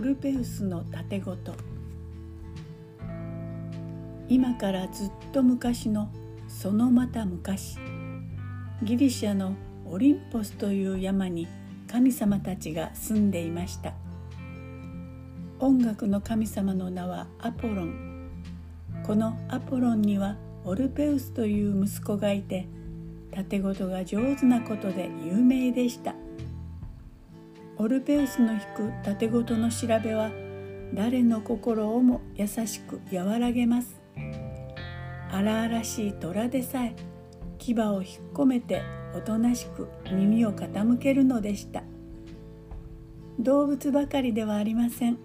オルペウスの盾ごと今からずっと昔のそのまた昔ギリシャのオリンポスという山に神様たちが住んでいました。音楽の神様の名はアポロン。このアポロンにはオルペウスという息子がいて盾事が上手なことで有名でした。オルペウスの弾く盾事の調べは誰の心をも優しく和らげます。荒々しい虎でさえ牙を引っ込めておとなしく耳を傾けるのでした。動物ばかりではありません。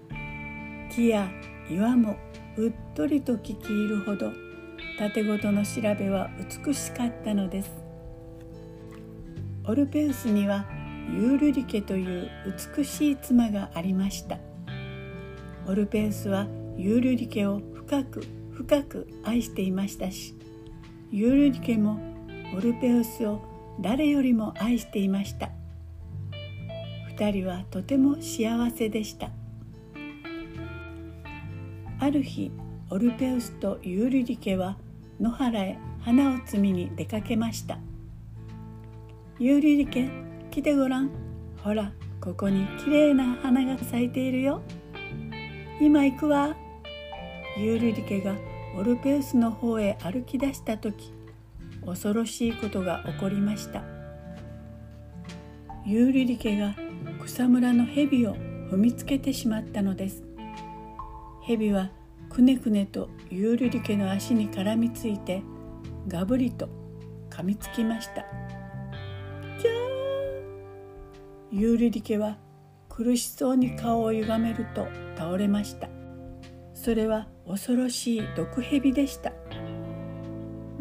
木や岩もうっとりと聞き入るほど盾事の調べは美しかったのです。オルペウスにはユールリケという美しい妻がありました。オルペウスはユールリケを深く深く愛していましたしユールリケもオルペウスを誰よりも愛していました。二人はとても幸せでした。ある日オルペウスとユールリケは野原へ花を摘みに出かけました。ユールリケ来てごらん。ほらここにきれいな花が咲いているよ。今行くわ。ユールリケがオルペウスの方へ歩き出した時恐ろしいことが起こりました。ユーリリケが草むらの蛇を踏みつけてしまったのです。蛇はくねくねとユーリリケの足に絡みついてガブリと噛みつきました。ユーリリケは苦しそうに顔をゆがめると倒れました。それは恐ろしい毒蛇でした。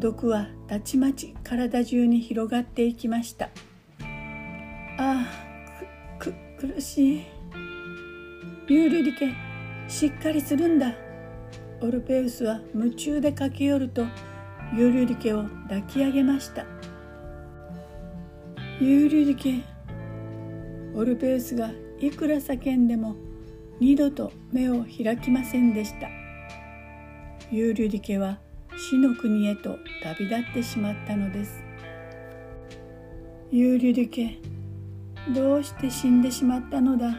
毒はたちまち体中に広がっていきました。ああくく苦しい。ユーリリケしっかりするんだ。オルペウスは夢中で駆け寄るとユーリリケを抱き上げました。ユーリリケオルペウスがいくら叫んでも二度と目を開きませんでした。ユーリュリケは死の国へと旅立ってしまったのです。ユーリュリケどうして死んでしまったのだ？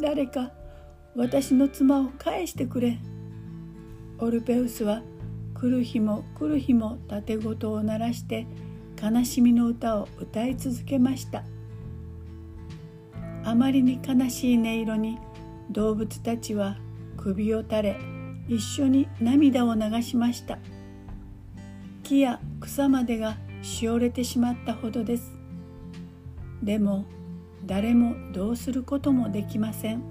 誰か私の妻を返してくれ。オルペウスは来る日も来る日も盾事を鳴らして悲しみの歌を歌い続けました。あまりに悲しい音色に動物たちは首を垂れ一緒に涙を流しました。木や草までがしおれてしまったほどです。でも誰もどうすることもできません。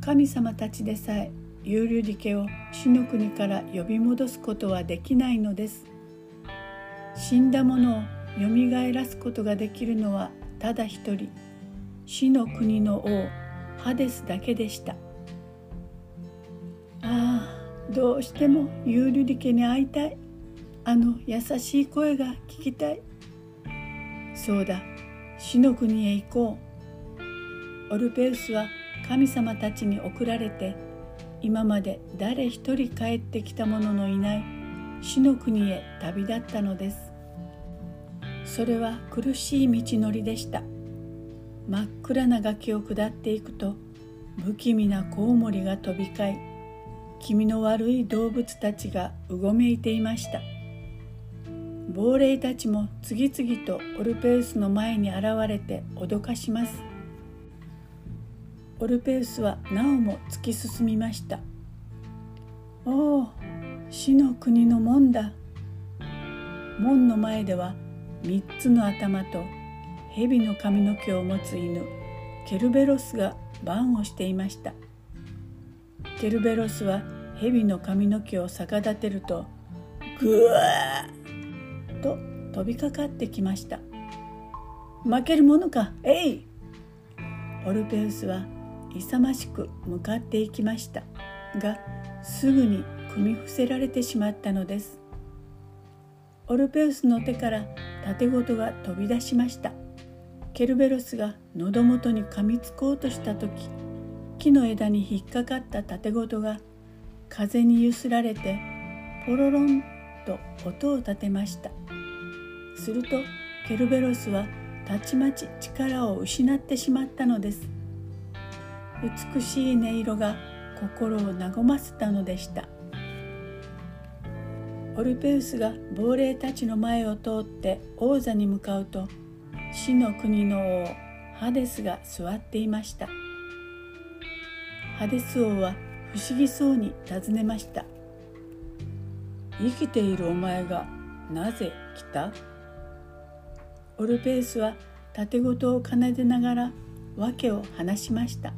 神様たちでさえユーリュリケを死の国から呼び戻すことはできないのです。死んだものをよみがえらすことができるのはただ一人。死の国の王ハデスだけでした。ああどうしてもユーリュリケに会いたい。あの優しい声が聞きたい。そうだ死の国へ行こう。オルペウスは神様たちに送られて今まで誰一人帰ってきた者のいない死の国へ旅立ったのです。それは苦しい道のりでした。真っ暗な崖を下っていくと不気味なコウモリが飛び交い気味の悪い動物たちがうごめいていました。亡霊たちも次々とオルペウスの前に現れて脅かします。オルペウスはなおも突き進みました。おお死の国の門だ。門の前では三つの頭と蛇の髪の毛を持つ犬ケルベロスが番をしていました。ケルベロスは蛇の髪の毛を逆立てるとぐわーと飛びかかってきました。負けるものかえい！オルペウスは勇ましく向かっていきました。がすぐに組み伏せられてしまったのです。オルペウスの手から盾ごとが飛び出しました。ケルベロスが喉元に噛みつこうとした時木の枝に引っかかった盾ごとが風にゆすられてポロロンと音を立てました。するとケルベロスはたちまち力を失ってしまったのです。美しい音色が心を和ませたのでした。オルペウスが亡霊たちの前を通って王座に向かうと死の国の王ハデスが座っていました。ハデス王は不思議そうに尋ねました。生きているお前がなぜ来た？オルペウスは盾事を奏でながら訳を話しました。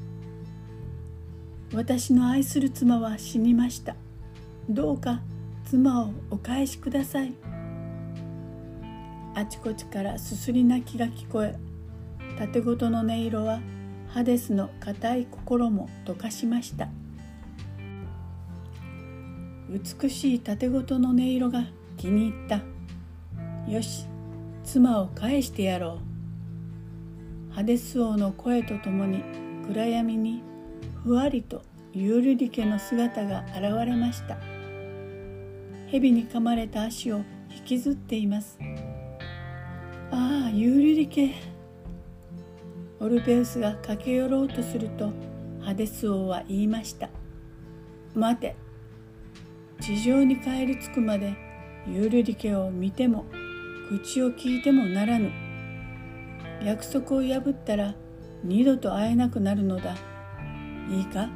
私の愛する妻は死にました。どうか妻をお返しください。あちこちからすすり泣きが聞こえ盾ごとの音色はハデスの固い心も溶かしました。美しい盾ごとの音色が気に入った。よし妻を返してやろう。ハデス王の声とともに暗闇にふわりとユールリケの姿が現れました。蛇に噛まれた足を引きずっています。ああユーリリケオルペウスが駆け寄ろうとするとハデス王は言いました。待て地上に帰り着くまでユーリリケを見ても口を聞いてもならぬ。約束を破ったら二度と会えなくなるのだ。いいか？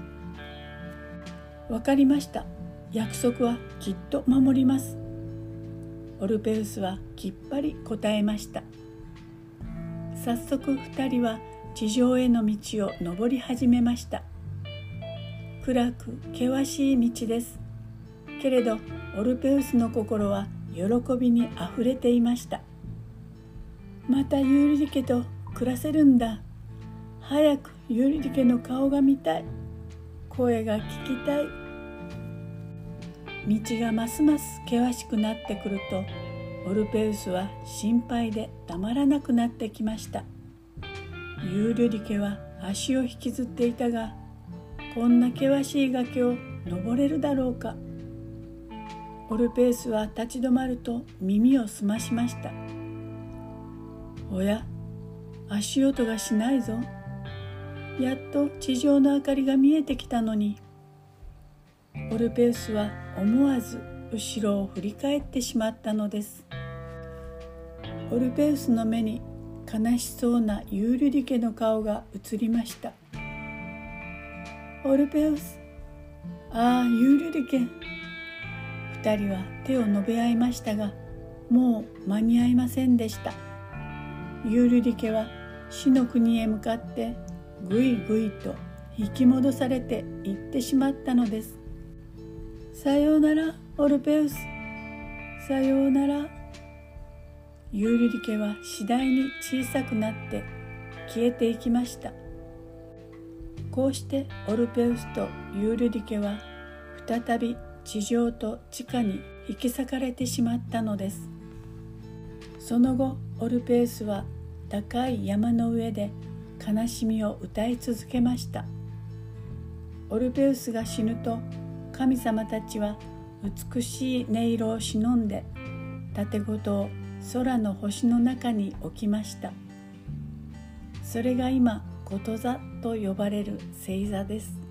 わかりました。約束はきっと守ります。オルペウスはきっぱり答えました。早速二人は地上への道を登り始めました。暗く険しい道です。けれどオルペウスの心は喜びにあふれていました。またユーリリ家と暮らせるんだ。早くユーリリ家の顔が見たい。声が聞きたい。道がますます険しくなってくるとオルペウスは心配でたまらなくなってきました。ユーリュリ家は足を引きずっていたがこんな険しい崖を登れるだろうか。オルペウスは立ち止まると耳を澄ましました。おや足音がしないぞ。やっと地上の明かりが見えてきたのにオルペウスは思わず後ろを振り返ってしまったのです。オルペウスの目に悲しそうなユーリリ家の顔が映りました。オルペウスああユーリリ家二人は手を伸べ合いましたがもう間に合いませんでした。ユーリリ家は死の国へ向かってぐいぐいと引き戻されていってしまったのです。さようならオルペウス。さようなら。ユーリリ家は次第に小さくなって消えていきました。こうしてオルペウスとユーリリ家は再び地上と地下に引き裂かれてしまったのです。その後オルペウスは高い山の上で悲しみを歌い続けました。オルペウスが死ぬと神様たちは美しい音色を忍んで盾ごとを空の星の中に置きました。それが今こと座と呼ばれる星座です。